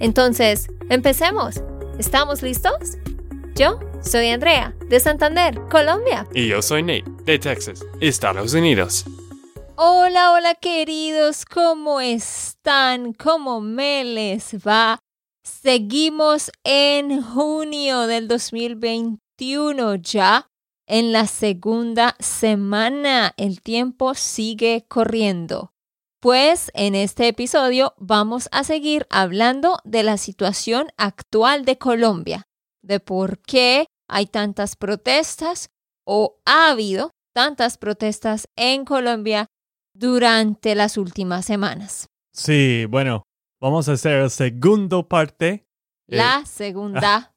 Entonces, empecemos. ¿Estamos listos? Yo soy Andrea, de Santander, Colombia. Y yo soy Nate, de Texas, Estados Unidos. Hola, hola queridos, ¿cómo están? ¿Cómo me les va? Seguimos en junio del 2021 ya en la segunda semana. El tiempo sigue corriendo. Pues en este episodio vamos a seguir hablando de la situación actual de Colombia, de por qué hay tantas protestas o ha habido tantas protestas en Colombia durante las últimas semanas. Sí, bueno, vamos a hacer la segunda parte. La segunda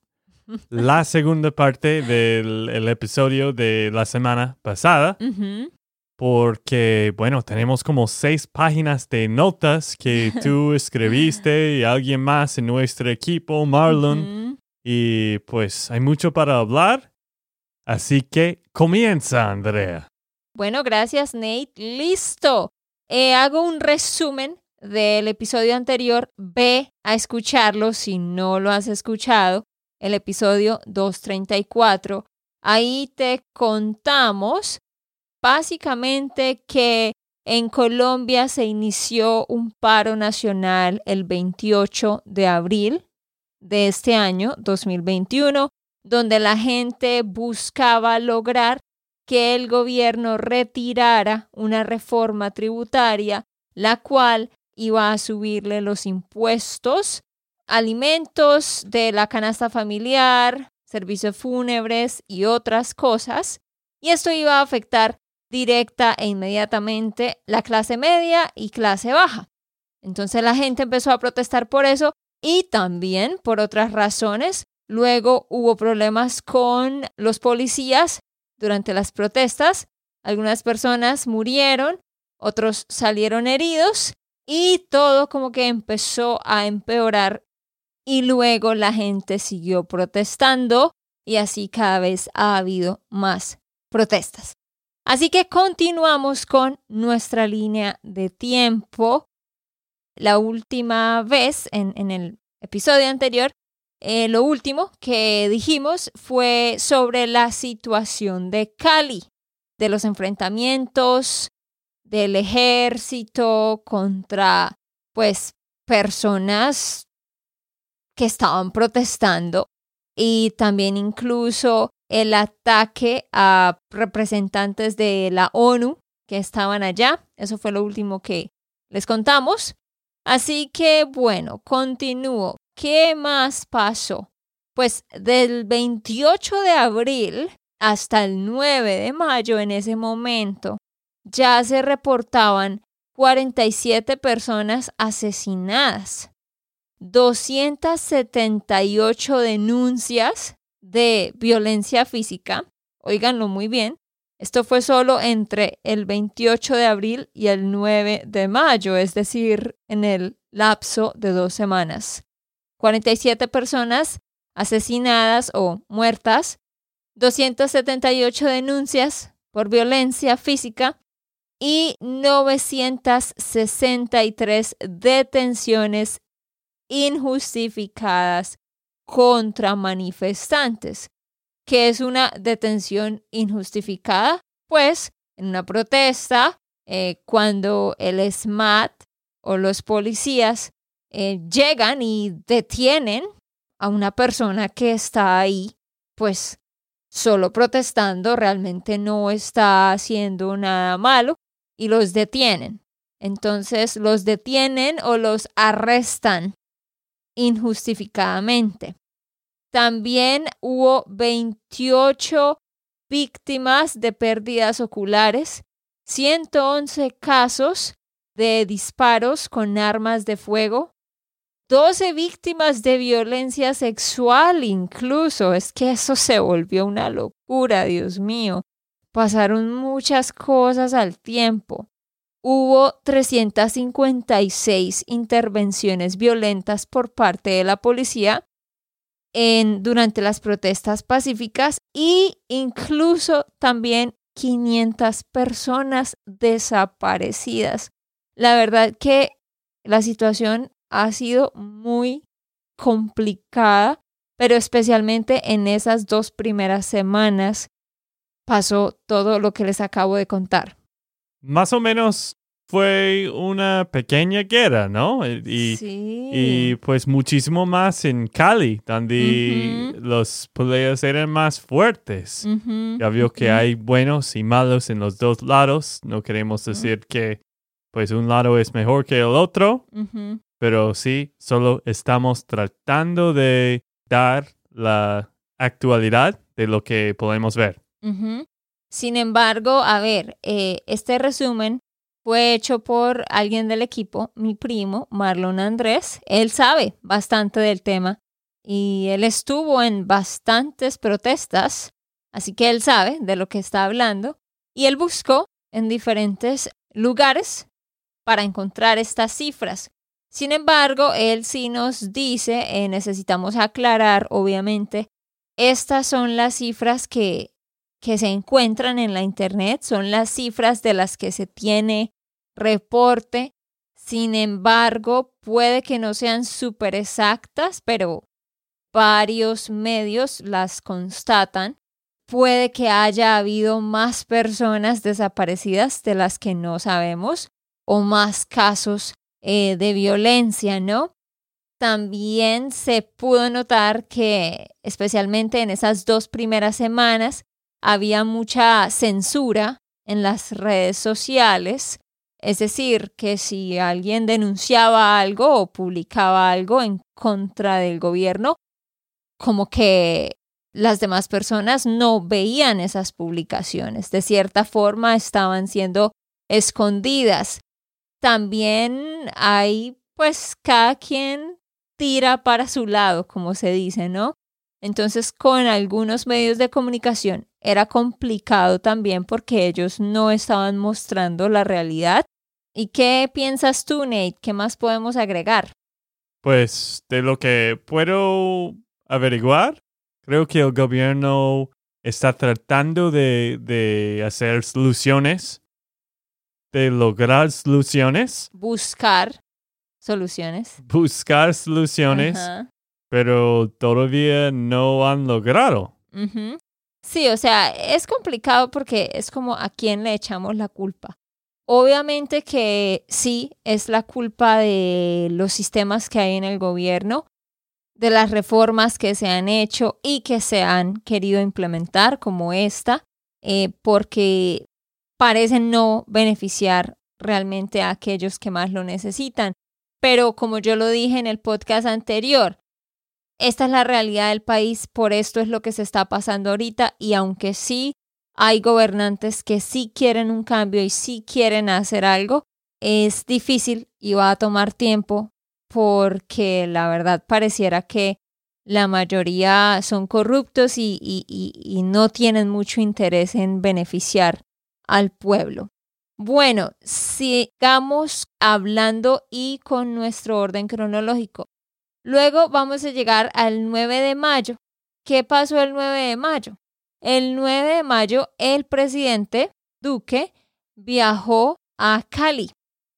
la segunda parte del episodio de la semana pasada. Porque, bueno, tenemos como seis páginas de notas que tú escribiste y alguien más en nuestro equipo, Marlon. Y pues hay mucho para hablar. Así que comienza, Andrea. Bueno, gracias, Nate. Listo. Eh, hago un resumen del episodio anterior. Ve a escucharlo si no lo has escuchado el episodio 234. Ahí te contamos básicamente que en Colombia se inició un paro nacional el 28 de abril de este año 2021, donde la gente buscaba lograr que el gobierno retirara una reforma tributaria, la cual iba a subirle los impuestos alimentos de la canasta familiar, servicios fúnebres y otras cosas. Y esto iba a afectar directa e inmediatamente la clase media y clase baja. Entonces la gente empezó a protestar por eso y también por otras razones. Luego hubo problemas con los policías durante las protestas. Algunas personas murieron, otros salieron heridos y todo como que empezó a empeorar y luego la gente siguió protestando y así cada vez ha habido más protestas. Así que continuamos con nuestra línea de tiempo. La última vez, en, el episodio anterior, eh, lo último que dijimos fue sobre la situación de Cali, de los enfrentamientos del ejército contra, pues, personas que estaban protestando y también incluso el ataque a representantes de la ONU que estaban allá. Eso fue lo último que les contamos. Así que bueno, continúo. ¿Qué más pasó? Pues del 28 de abril hasta el 9 de mayo en ese momento ya se reportaban 47 personas asesinadas. 278 denuncias de violencia física. Óiganlo muy bien. Esto fue solo entre el 28 de abril y el 9 de mayo, es decir, en el lapso de dos semanas. 47 personas asesinadas o muertas, 278 denuncias por violencia física y 963 detenciones injustificadas contra manifestantes. ¿Qué es una detención injustificada? Pues en una protesta, eh, cuando el SMAT o los policías eh, llegan y detienen a una persona que está ahí, pues solo protestando, realmente no está haciendo nada malo y los detienen. Entonces los detienen o los arrestan injustificadamente. También hubo 28 víctimas de pérdidas oculares, 111 casos de disparos con armas de fuego, 12 víctimas de violencia sexual incluso. Es que eso se volvió una locura, Dios mío. Pasaron muchas cosas al tiempo. Hubo 356 intervenciones violentas por parte de la policía durante las protestas pacíficas y incluso también 500 personas desaparecidas. La verdad que la situación ha sido muy complicada, pero especialmente en esas dos primeras semanas pasó todo lo que les acabo de contar. Más o menos fue una pequeña guerra, ¿no? Y, sí. y pues muchísimo más en Cali, donde los peleas eran más fuertes. Ya vio que hay buenos y malos en los dos lados. No queremos decir que pues un lado es mejor que el otro, pero sí, solo estamos tratando de dar la actualidad de lo que podemos ver. Sin embargo, a ver, eh, este resumen fue hecho por alguien del equipo, mi primo, Marlon Andrés. Él sabe bastante del tema y él estuvo en bastantes protestas, así que él sabe de lo que está hablando. Y él buscó en diferentes lugares para encontrar estas cifras. Sin embargo, él sí nos dice, eh, necesitamos aclarar, obviamente, estas son las cifras que, que se encuentran en la Internet, son las cifras de las que se tiene reporte. Sin embargo, puede que no sean súper exactas, pero varios medios las constatan. Puede que haya habido más personas desaparecidas de las que no sabemos o más casos eh, de violencia, ¿no? También se pudo notar que, especialmente en esas dos primeras semanas, había mucha censura en las redes sociales. Es decir, que si alguien denunciaba algo o publicaba algo en contra del gobierno, como que las demás personas no veían esas publicaciones. De cierta forma estaban siendo escondidas también hay, pues, cada quien tira para su lado, como se dice, ¿no? Entonces, con algunos medios de comunicación era complicado también porque ellos no estaban mostrando la realidad. ¿Y qué piensas tú, Nate? ¿Qué más podemos agregar? Pues de lo que puedo averiguar, creo que el gobierno está tratando de, de hacer soluciones de lograr soluciones. Buscar soluciones. Buscar soluciones, pero todavía no han logrado. Sí, o sea, es complicado porque es como a quién le echamos la culpa. Obviamente que sí, es la culpa de los sistemas que hay en el gobierno, de las reformas que se han hecho y que se han querido implementar, como esta, eh, porque parecen no beneficiar realmente a aquellos que más lo necesitan. Pero como yo lo dije en el podcast anterior, esta es la realidad del país, por esto es lo que se está pasando ahorita y aunque sí hay gobernantes que sí quieren un cambio y sí quieren hacer algo, es difícil y va a tomar tiempo porque la verdad pareciera que la mayoría son corruptos y, y, y no tienen mucho interés en beneficiar al pueblo. Bueno, sigamos hablando y con nuestro orden cronológico. Luego vamos a llegar al 9 de mayo. ¿Qué pasó el 9 de mayo? El 9 de mayo el presidente Duque viajó a Cali.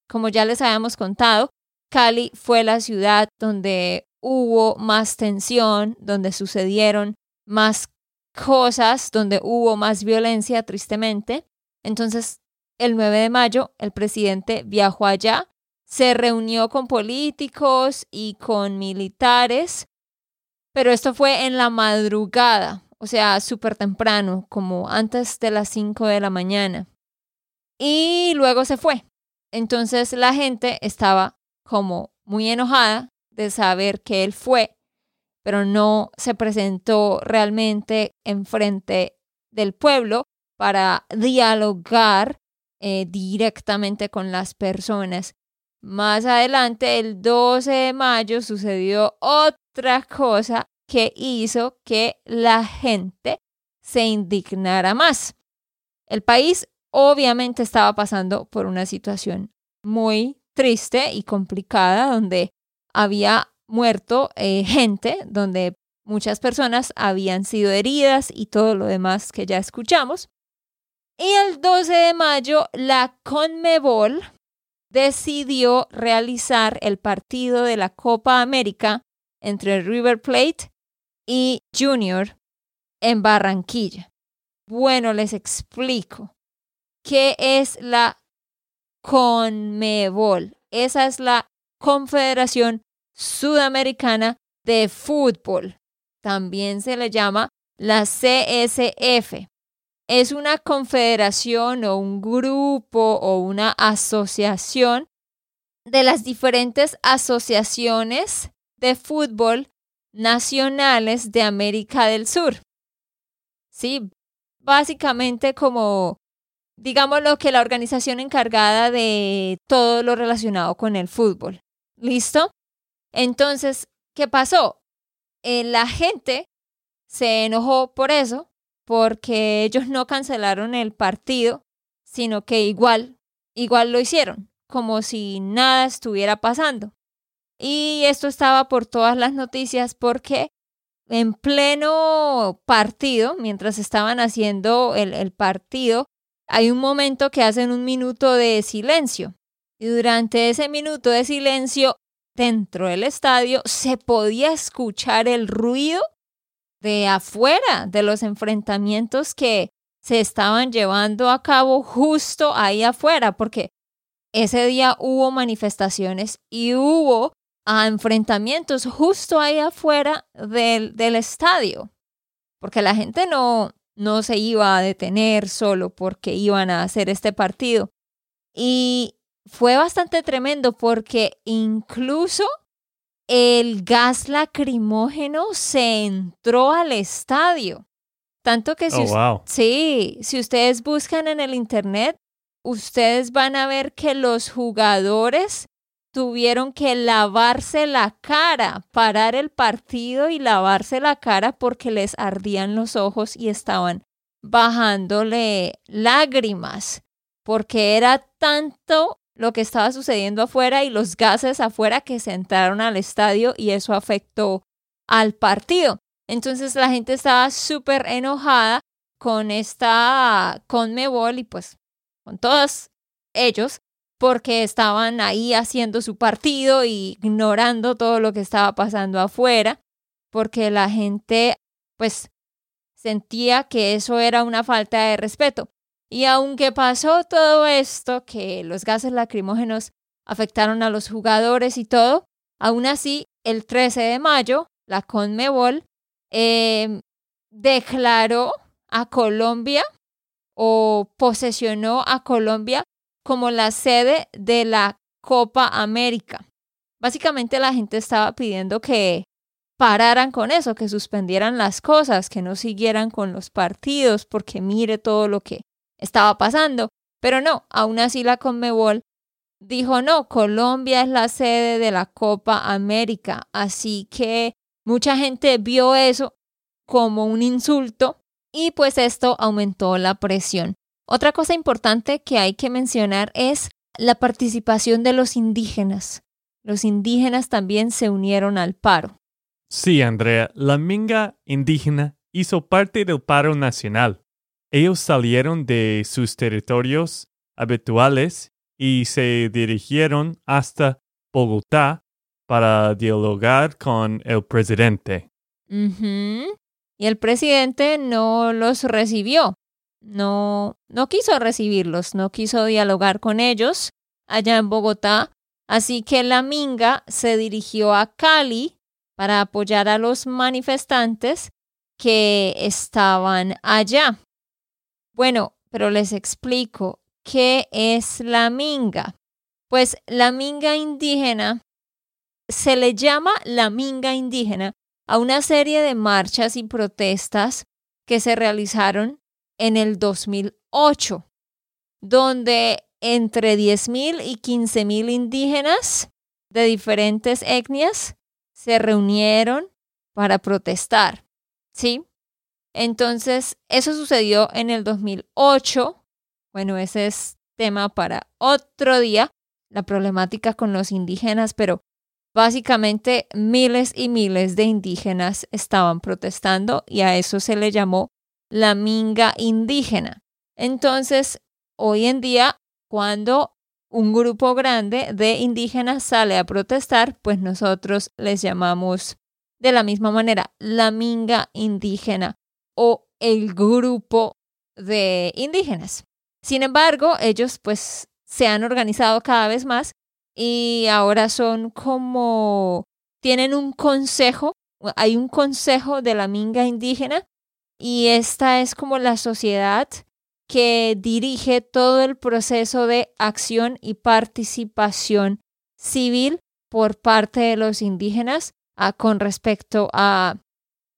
Como ya les habíamos contado, Cali fue la ciudad donde hubo más tensión, donde sucedieron más cosas, donde hubo más violencia, tristemente. Entonces, el 9 de mayo, el presidente viajó allá, se reunió con políticos y con militares, pero esto fue en la madrugada, o sea, súper temprano, como antes de las 5 de la mañana. Y luego se fue. Entonces la gente estaba como muy enojada de saber que él fue, pero no se presentó realmente enfrente del pueblo para dialogar eh, directamente con las personas. Más adelante, el 12 de mayo, sucedió otra cosa que hizo que la gente se indignara más. El país obviamente estaba pasando por una situación muy triste y complicada donde había muerto eh, gente, donde muchas personas habían sido heridas y todo lo demás que ya escuchamos. Y el 12 de mayo, la Conmebol decidió realizar el partido de la Copa América entre River Plate y Junior en Barranquilla. Bueno, les explico. ¿Qué es la Conmebol? Esa es la Confederación Sudamericana de Fútbol. También se le llama la CSF. Es una confederación o un grupo o una asociación de las diferentes asociaciones de fútbol nacionales de América del Sur. Sí, básicamente como, digamos lo que la organización encargada de todo lo relacionado con el fútbol. ¿Listo? Entonces, ¿qué pasó? Eh, la gente se enojó por eso, porque ellos no cancelaron el partido, sino que igual, igual lo hicieron, como si nada estuviera pasando. Y esto estaba por todas las noticias porque en pleno partido, mientras estaban haciendo el, el partido, hay un momento que hacen un minuto de silencio. Y durante ese minuto de silencio, dentro del estadio, se podía escuchar el ruido de afuera, de los enfrentamientos que se estaban llevando a cabo justo ahí afuera, porque ese día hubo manifestaciones y hubo a enfrentamientos justo ahí afuera del, del estadio, porque la gente no, no se iba a detener solo porque iban a hacer este partido. Y fue bastante tremendo porque incluso el gas lacrimógeno se entró al estadio. Tanto que si, oh, sí, si ustedes buscan en el internet, ustedes van a ver que los jugadores tuvieron que lavarse la cara, parar el partido y lavarse la cara porque les ardían los ojos y estaban bajándole lágrimas, porque era tanto lo que estaba sucediendo afuera y los gases afuera que se entraron al estadio y eso afectó al partido. Entonces la gente estaba súper enojada con esta Conmebol y pues con todos ellos porque estaban ahí haciendo su partido y ignorando todo lo que estaba pasando afuera, porque la gente pues sentía que eso era una falta de respeto. Y aunque pasó todo esto, que los gases lacrimógenos afectaron a los jugadores y todo, aún así, el 13 de mayo, la Conmebol em, declaró a Colombia o posesionó a Colombia como la sede de la Copa América. Básicamente la gente estaba pidiendo que pararan con eso, que suspendieran las cosas, que no siguieran con los partidos, porque mire todo lo que estaba pasando. Pero no, aún así la Conmebol dijo no, Colombia es la sede de la Copa América. Así que mucha gente vio eso como un insulto y pues esto aumentó la presión. Otra cosa importante que hay que mencionar es la participación de los indígenas. Los indígenas también se unieron al paro. Sí, Andrea, la minga indígena hizo parte del paro nacional. Ellos salieron de sus territorios habituales y se dirigieron hasta Bogotá para dialogar con el presidente. Y el presidente no los recibió no, no quiso recibirlos, no quiso dialogar con ellos allá en Bogotá, así que la Minga se dirigió a Cali para apoyar a los manifestantes que estaban allá. Bueno, pero les explico qué es la Minga. Pues la Minga indígena se le llama la Minga indígena a una serie de marchas y protestas que se realizaron en el 2008, donde entre 10.000 y 15.000 indígenas de diferentes etnias se reunieron para protestar, ¿sí? Entonces, eso sucedió en el 2008. Bueno, ese es tema para otro día, la problemática con los indígenas, pero básicamente miles y miles de indígenas estaban protestando y a eso se le llamó la minga indígena. Entonces, hoy en día, cuando un grupo grande de indígenas sale a protestar, pues nosotros les llamamos de la misma manera la minga indígena o el grupo de indígenas. Sin embargo, ellos pues se han organizado cada vez más y ahora son como, tienen un consejo, hay un consejo de la minga indígena y esta es como la sociedad que dirige todo el proceso de acción y participación civil por parte de los indígenas ah, con respecto a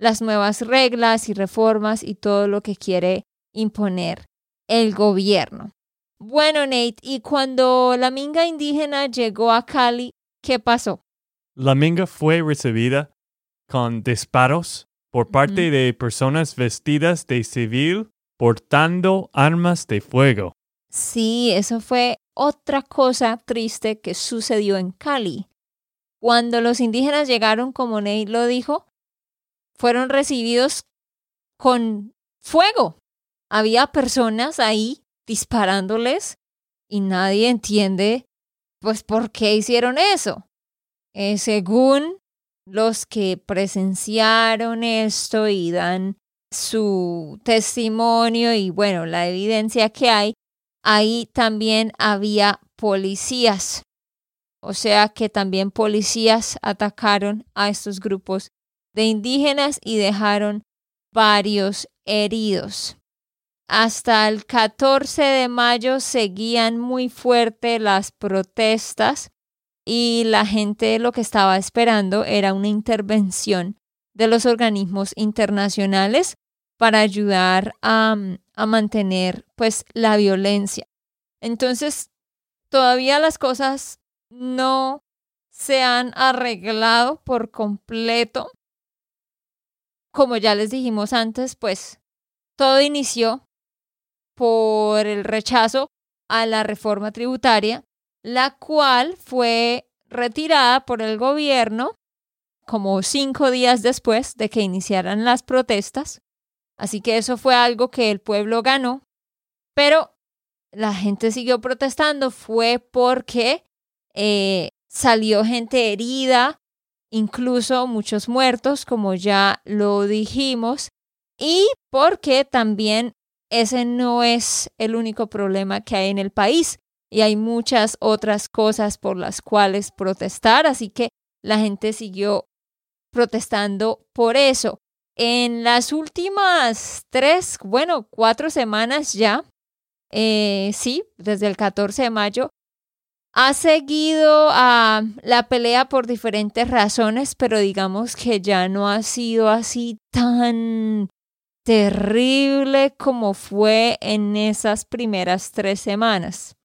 las nuevas reglas y reformas y todo lo que quiere imponer el gobierno. Bueno, Nate, y cuando la minga indígena llegó a Cali, ¿qué pasó? La minga fue recibida con disparos por parte de personas vestidas de civil portando armas de fuego. Sí, eso fue otra cosa triste que sucedió en Cali. Cuando los indígenas llegaron, como Ney lo dijo, fueron recibidos con fuego. Había personas ahí disparándoles y nadie entiende pues por qué hicieron eso. Eh, según los que presenciaron esto y dan su testimonio y bueno, la evidencia que hay, ahí también había policías. O sea que también policías atacaron a estos grupos de indígenas y dejaron varios heridos. Hasta el 14 de mayo seguían muy fuerte las protestas y la gente lo que estaba esperando era una intervención de los organismos internacionales para ayudar a, a mantener pues la violencia. Entonces, todavía las cosas no se han arreglado por completo. Como ya les dijimos antes, pues todo inició por el rechazo a la reforma tributaria, la cual fue retirada por el gobierno como cinco días después de que iniciaran las protestas. Así que eso fue algo que el pueblo ganó. Pero la gente siguió protestando fue porque eh, salió gente herida, incluso muchos muertos, como ya lo dijimos, y porque también ese no es el único problema que hay en el país y hay muchas otras cosas por las cuales protestar, así que la gente siguió protestando por eso. En las últimas tres, bueno, cuatro semanas ya, eh, sí, desde el 14 de mayo, ha seguido a la pelea por diferentes razones, pero digamos que ya no ha sido así tan terrible como fue en esas primeras tres semanas.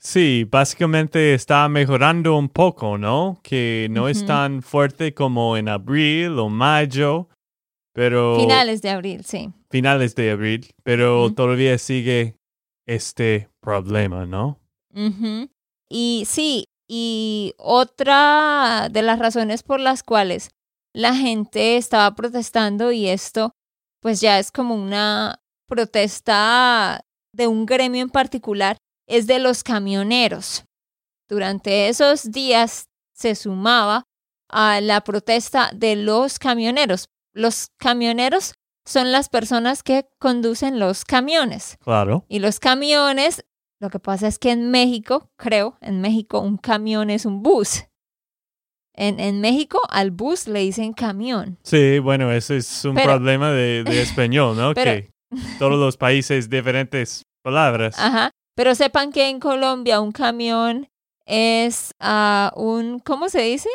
Sí, básicamente está mejorando un poco, ¿no? Que no es tan fuerte como en abril o mayo, pero... Finales de abril, sí. Finales de abril, pero todavía sigue este problema, ¿no? Y sí, y otra de las razones por las cuales la gente estaba protestando y esto pues ya es como una protesta de un gremio en particular, es de los camioneros. Durante esos días se sumaba a la protesta de los camioneros. Los camioneros son las personas que conducen los camiones. Claro. Y los camiones, lo que pasa es que en México, creo, en México un camión es un bus. En, en México al bus le dicen camión. Sí, bueno, ese es un problema de, español, ¿no? que todos los países diferentes palabras. Ajá. Pero sepan que en Colombia un camión es uh, un, ¿cómo se dice?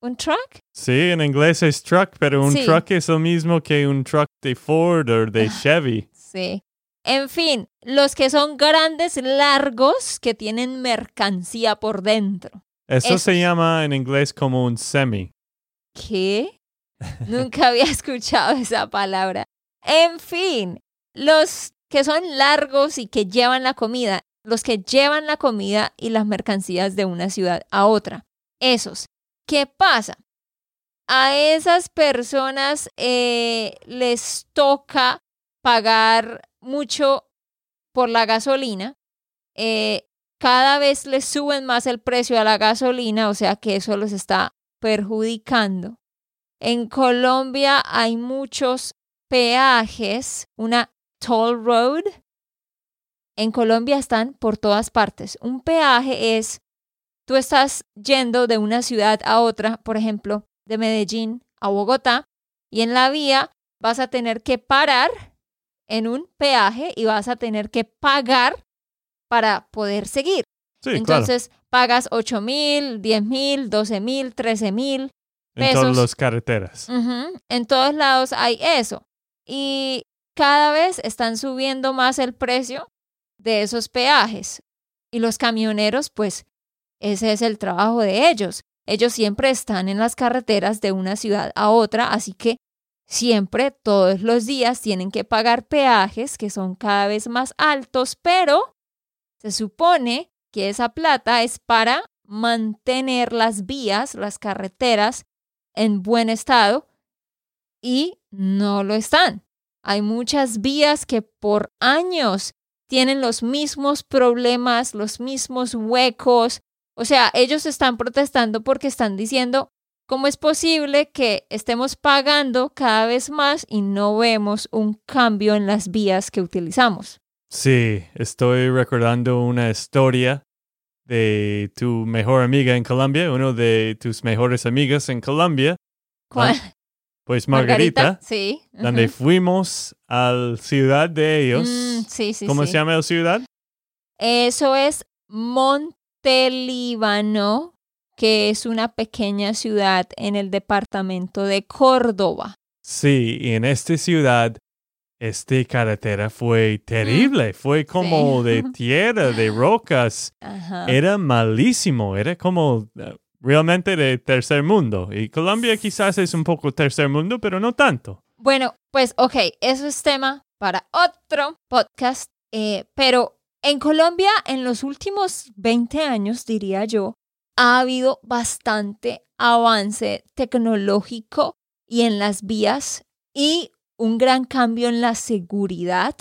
¿Un truck? Sí, en inglés es truck, pero un truck es lo mismo que un truck de Ford o de Chevy. Sí. En fin, los que son grandes, largos, que tienen mercancía por dentro. Eso se llama en inglés como un semi. ¿Qué? Nunca había escuchado esa palabra. En fin, los que son largos y que llevan la comida, los que llevan la comida y las mercancías de una ciudad a otra. Esos. ¿Qué pasa? A esas personas eh, les toca pagar mucho por la gasolina. Eh, cada vez les suben más el precio a la gasolina, o sea que eso los está perjudicando. En Colombia hay muchos peajes, una toll road. En Colombia están por todas partes. Un peaje es, tú estás yendo de una ciudad a otra, por ejemplo, de Medellín a Bogotá, y en la vía vas a tener que parar en un peaje y vas a tener que pagar para poder seguir. Sí, claro. Entonces pagas 8 mil, 10 mil, 12 mil, 13 mil. En todas las carreteras. En todos lados hay eso. Y cada vez están subiendo más el precio de esos peajes. Y los camioneros, pues, ese es el trabajo de ellos. Ellos siempre están en las carreteras de una ciudad a otra, así que siempre, todos los días, tienen que pagar peajes que son cada vez más altos, pero se supone que esa plata es para mantener las vías, las carreteras en buen estado y no lo están. Hay muchas vías que por años tienen los mismos problemas, los mismos huecos. O sea, ellos están protestando porque están diciendo, ¿cómo es posible que estemos pagando cada vez más y no vemos un cambio en las vías que utilizamos? Sí, estoy recordando una historia de tu mejor amiga en Colombia, uno de tus mejores amigas en Colombia, ¿Cuál? pues Margarita, Sí. donde ujú. fuimos a la ciudad de ellos. Mm, sí, sí, ¿Cómo sí. se llama la ciudad? Eso es Montelíbano, que es una pequeña ciudad en el departamento de Córdoba. Sí, y en esta ciudad, esta carretera fue terrible, fue como Sí. de tierra, de rocas, Ajá. era malísimo, era como eh, realmente de tercer mundo. Y Colombia quizás es un poco tercer mundo, pero no tanto. Bueno, pues ok, eso es tema para otro podcast, eh, pero en Colombia en los últimos 20 años, diría yo, ha habido bastante avance tecnológico y en las vías y un gran cambio en la seguridad,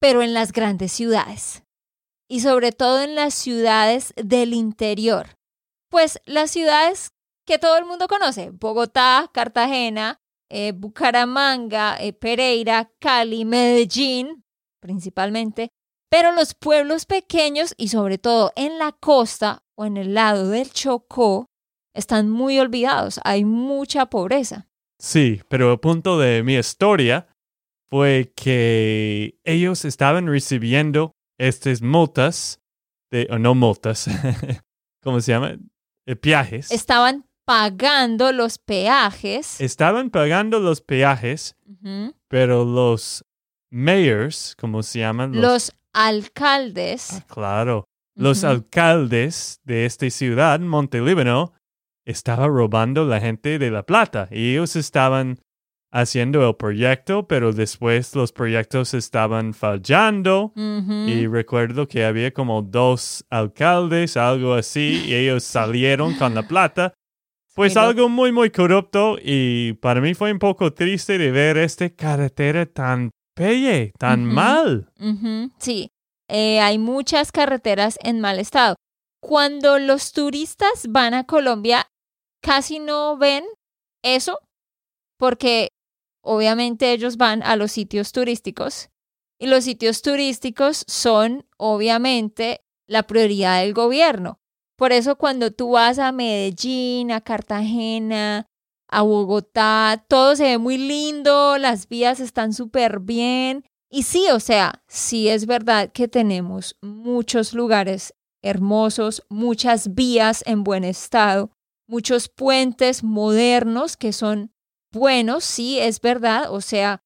pero en las grandes ciudades y sobre todo en las ciudades del interior. Pues las ciudades que todo el mundo conoce, Bogotá, Cartagena, eh, Bucaramanga, eh, Pereira, Cali, Medellín, principalmente, pero los pueblos pequeños y sobre todo en la costa o en el lado del Chocó están muy olvidados, hay mucha pobreza. Sí, pero el punto de mi historia fue que ellos estaban recibiendo estas multas, de, o no multas, ¿cómo se llama? Eh, Peajes. Estaban pagando los peajes. Estaban pagando los peajes, pero los mayors, ¿cómo se llaman? Los alcaldes. Ah, claro. Los alcaldes de esta ciudad, Montelíbano, estaban robando la gente de La Plata y ellos estaban haciendo el proyecto, pero después los proyectos estaban fallando. Y recuerdo que había como dos alcaldes, algo así, y ellos salieron con la plata. Pues Pero- algo muy, muy corrupto y para mí fue un poco triste de ver esta carretera tan pelle, tan mal. Sí, eh, hay muchas carreteras en mal estado. Cuando los turistas van a Colombia, casi no ven eso, porque obviamente ellos van a los sitios turísticos y los sitios turísticos son obviamente la prioridad del gobierno. Por eso cuando tú vas a Medellín, a Cartagena, a Bogotá, todo se ve muy lindo, las vías están súper bien. Y sí, o sea, sí es verdad que tenemos muchos lugares hermosos, muchas vías en buen estado, muchos puentes modernos que son buenos, sí, es verdad. O sea,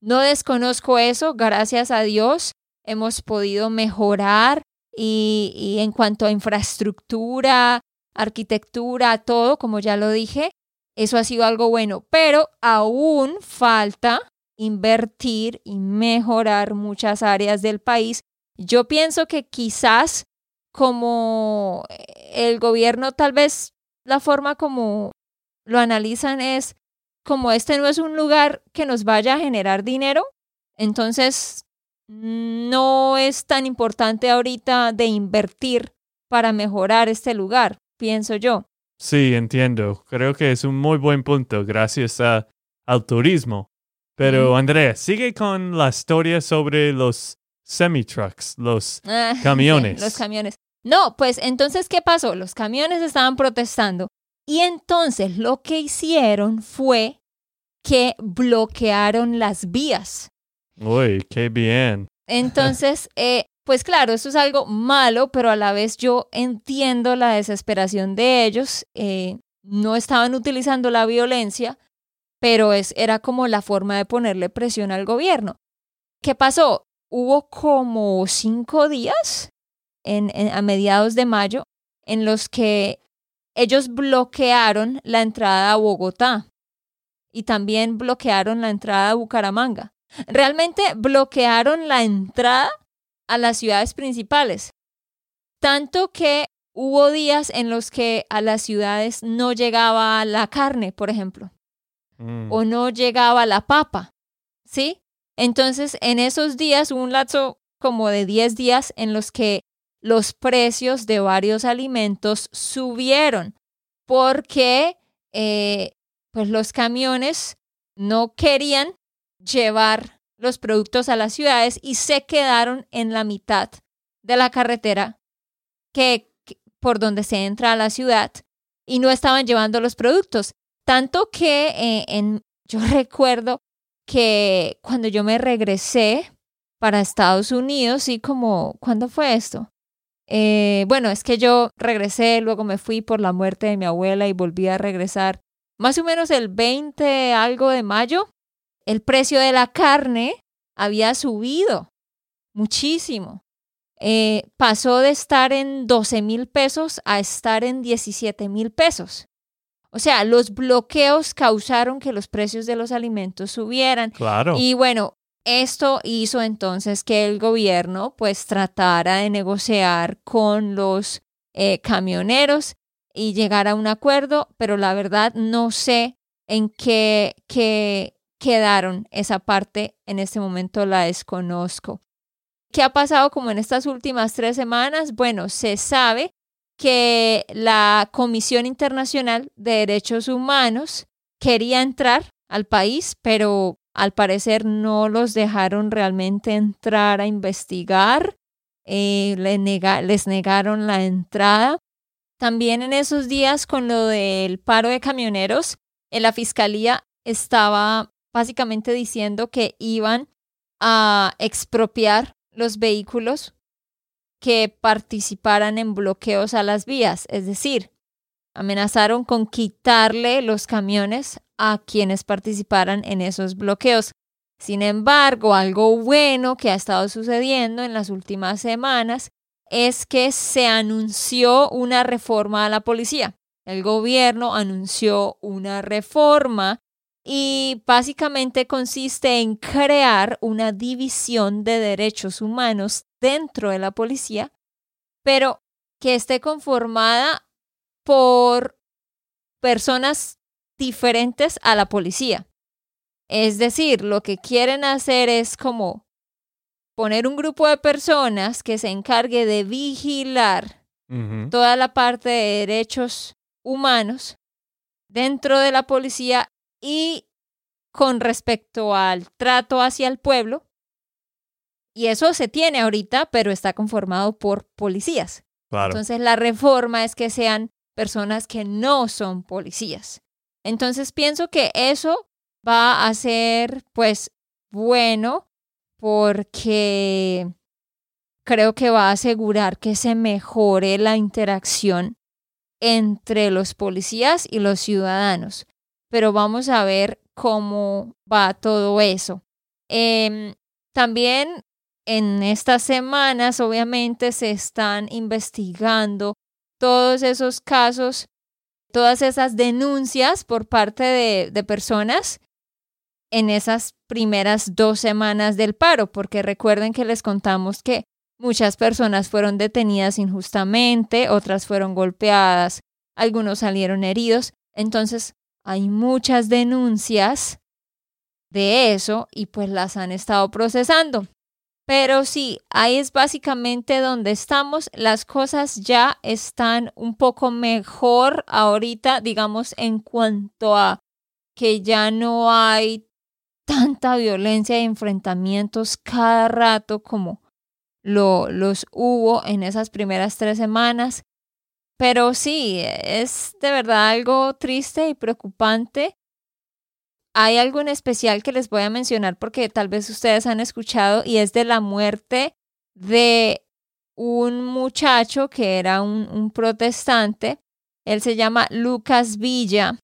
no desconozco eso, gracias a Dios hemos podido mejorar y, y en cuanto a infraestructura, arquitectura, todo, como ya lo dije, eso ha sido algo bueno, pero aún falta invertir y mejorar muchas áreas del país. Yo pienso que quizás como el gobierno tal vez la forma como lo analizan es como este no es un lugar que nos vaya a generar dinero, entonces no es tan importante ahorita de invertir para mejorar este lugar, pienso yo. Sí, entiendo. Creo que es un muy buen punto gracias a, al turismo. Pero Andrea, sigue con la historia sobre los semi-trucks, los Ah, camiones. los camiones. No, pues entonces, ¿qué pasó? Los camiones estaban protestando y entonces lo que hicieron fue que bloquearon las vías. Uy, qué bien. Entonces, eh, pues claro, eso es algo malo, pero a la vez yo entiendo la desesperación de ellos. eh, no estaban utilizando la violencia, pero es, era como la forma de ponerle presión al gobierno. ¿Qué pasó? Hubo como cinco días a mediados de mayo en los que ellos bloquearon la entrada a Bogotá y también bloquearon la entrada a Bucaramanga. Realmente bloquearon la entrada a las ciudades principales, tanto que hubo días en los que a las ciudades no llegaba la carne, por ejemplo Mm. o no llegaba la papa, ¿sí? Entonces, en esos días hubo un lapso como de 10 días en los que los precios de varios alimentos subieron porque eh, pues los camiones no querían llevar los productos a las ciudades y se quedaron en la mitad de la carretera que, por donde se entra a la ciudad y no estaban llevando los productos. Tanto que eh, en, yo recuerdo que cuando yo me regresé para Estados Unidos, y como, ¿cuándo fue esto? Eh, bueno, es que yo regresé, luego me fui por la muerte de mi abuela y volví a regresar más o menos el 20 algo de mayo. El precio de la carne había subido muchísimo. Eh, pasó de estar en 12 mil pesos a estar en 17 mil pesos. O sea, los bloqueos causaron que los precios de los alimentos subieran. Claro. Y bueno, esto hizo entonces que el gobierno pues tratara de negociar con los eh, camioneros y llegar a un acuerdo, pero la verdad no sé en qué, qué quedaron esa parte. En este momento la desconozco. ¿Qué ha pasado como en estas últimas tres semanas? Bueno, se sabe que la Comisión Internacional de Derechos Humanos quería entrar al país, pero al parecer no los dejaron realmente entrar a investigar, eh, le nega- les negaron la entrada. También en esos días con lo del paro de camioneros, eh, la fiscalía estaba básicamente diciendo que iban a expropiar los vehículos que participaran en bloqueos a las vías, es decir, amenazaron con quitarle los camiones a quienes participaran en esos bloqueos. Sin embargo, algo bueno que ha estado sucediendo en las últimas semanas es que se anunció una reforma a la policía. El gobierno anunció una reforma y básicamente consiste en crear una división de derechos humanos dentro de la policía, pero que esté conformada por personas diferentes a la policía. Es decir, lo que quieren hacer es como poner un grupo de personas que se encargue de vigilar toda la parte de derechos humanos dentro de la policía y con respecto al trato hacia el pueblo. Y eso se tiene ahorita, pero está conformado por policías. Claro. Entonces la reforma es que sean personas que no son policías. Entonces pienso que eso va a ser pues bueno porque creo que va a asegurar que se mejore la interacción entre los policías y los ciudadanos. Pero vamos a ver cómo va todo eso. Em, también en estas semanas, obviamente, se están investigando todos esos casos, todas esas denuncias por parte de, de personas en esas primeras dos semanas del paro, porque recuerden que les contamos que muchas personas fueron detenidas injustamente, otras fueron golpeadas, algunos salieron heridos. Entonces, hay muchas denuncias de eso y pues las han estado procesando. Pero sí, ahí es básicamente donde estamos. Las cosas ya están un poco mejor ahorita, digamos, en cuanto a que ya no hay tanta violencia y enfrentamientos cada rato como lo, los hubo en esas primeras tres semanas. Pero sí, es de verdad algo triste y preocupante hay algo en especial que les voy a mencionar porque tal vez ustedes han escuchado y es de la muerte de un muchacho que era un, protestante. Él se llama Lucas Villa.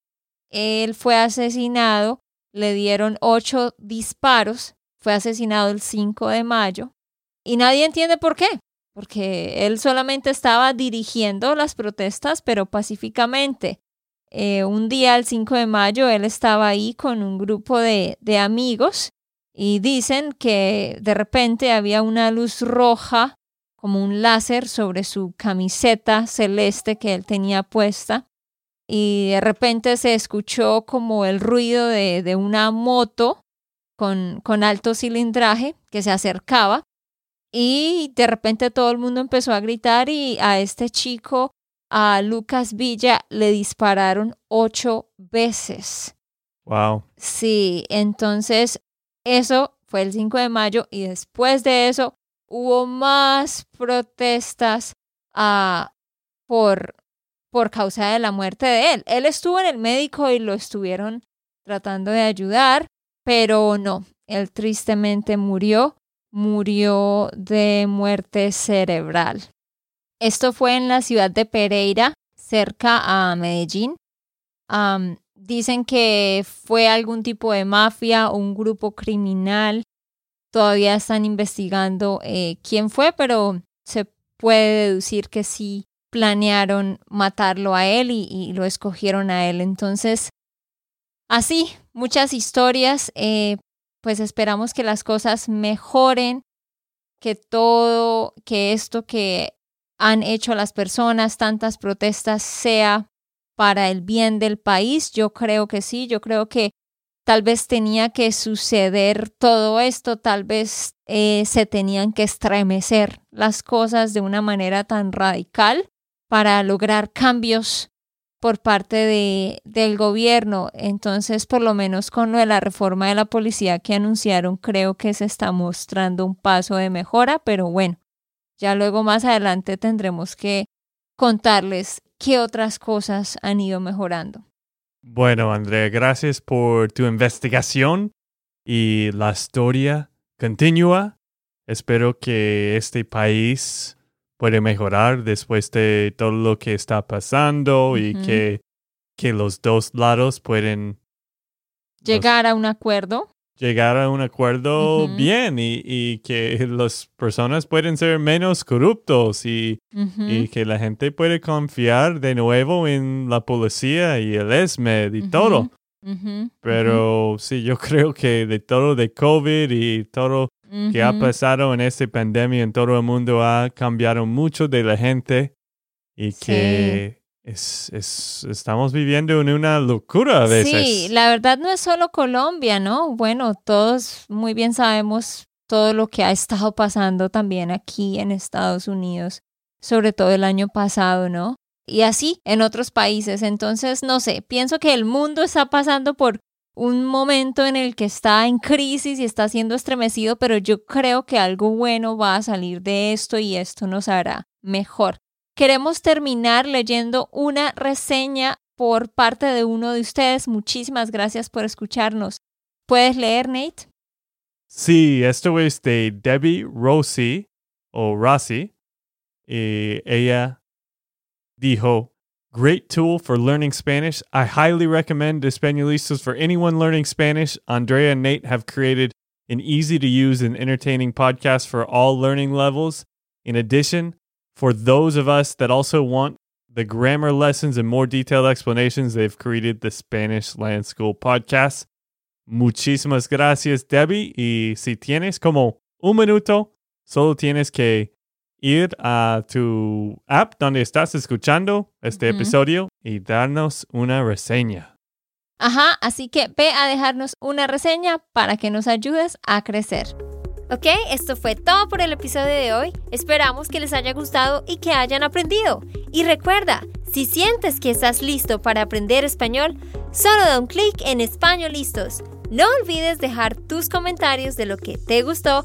Él fue asesinado, le dieron ocho disparos, fue asesinado el 5 de mayo y nadie entiende por qué, porque él solamente estaba dirigiendo las protestas, pero pacíficamente. Eh, un día, el 5 de mayo, él estaba ahí con un grupo de, de amigos y dicen que de repente había una luz roja como un láser sobre su camiseta celeste que él tenía puesta y de repente se escuchó como el ruido de, de una moto con, con alto cilindraje que se acercaba y de repente todo el mundo empezó a gritar y a este chico a Lucas Villa le dispararon ocho veces. Wow. Sí, entonces eso fue el 5 de mayo y después de eso hubo más protestas uh, por, por causa de la muerte de él. Él estuvo en el médico y lo estuvieron tratando de ayudar, pero no, él tristemente murió, murió de muerte cerebral. Esto fue en la ciudad de Pereira, cerca a Medellín. dicen que fue algún tipo de mafia o un grupo criminal. Todavía están investigando eh, quién fue, pero se puede deducir que sí planearon matarlo a él y, lo escogieron a él. Entonces, así, muchas historias. Eh, pues esperamos que las cosas mejoren, que todo, que esto que han hecho las personas, tantas protestas, sea para el bien del país? Yo creo que sí, yo creo que tal vez tenía que suceder todo esto, tal vez eh, se tenían que estremecer las cosas de una manera tan radical para lograr cambios por parte de, del gobierno. Entonces, por lo menos con lo de la reforma de la policía que anunciaron, creo que se está mostrando un paso de mejora, pero bueno, ya luego más adelante tendremos que contarles qué otras cosas han ido mejorando. Bueno, Andrea, gracias por tu investigación y la historia continúa. Espero que este país pueda mejorar después de todo lo que está pasando y que, que los dos lados pueden llegar a un acuerdo. llegar a un acuerdo bien y, que las personas pueden ser menos corruptos y, y, que la gente puede confiar de nuevo en la policía y el ESMED y todo. Pero sí, yo creo que de todo de COVID y todo que ha pasado en esta pandemia en todo el mundo ha cambiado mucho de la gente y que es, estamos viviendo en una locura a veces. Sí, la verdad no es solo Colombia, ¿no? Bueno, todos muy bien sabemos todo lo que ha estado pasando también aquí en Estados Unidos, sobre todo el año pasado, ¿no? Y así en otros países. Entonces, no sé, pienso que el mundo está pasando por un momento en el que está en crisis y está siendo estremecido, pero yo creo que algo bueno va a salir de esto y esto nos hará mejor. Queremos terminar leyendo una reseña por parte de uno de ustedes. Muchísimas gracias por escucharnos. ¿Puedes leer, Nate? Sí, esto es de Debbie Rossi o Rossi. Y ella dijo, Great tool for learning Spanish. I highly recommend Españolistas for anyone learning Spanish. Andrea and Nate have created an easy to use and entertaining podcast for all learning levels. In addition, for those of us that also want the grammar lessons and more detailed explanations, they've created the Spanish Land School podcast. Muchísimas gracias, Debbie. Y si tienes como un minuto, solo tienes que ir a tu app donde estás escuchando este episodio y darnos una reseña. Ajá, así que ve a dejarnos una reseña para que nos ayudes a crecer. Ok, esto fue todo por el episodio de hoy. Esperamos que les haya gustado y que hayan aprendido. Y recuerda, si sientes que estás listo para aprender español, solo da un clic en Español Listos. No olvides dejar tus comentarios de lo que te gustó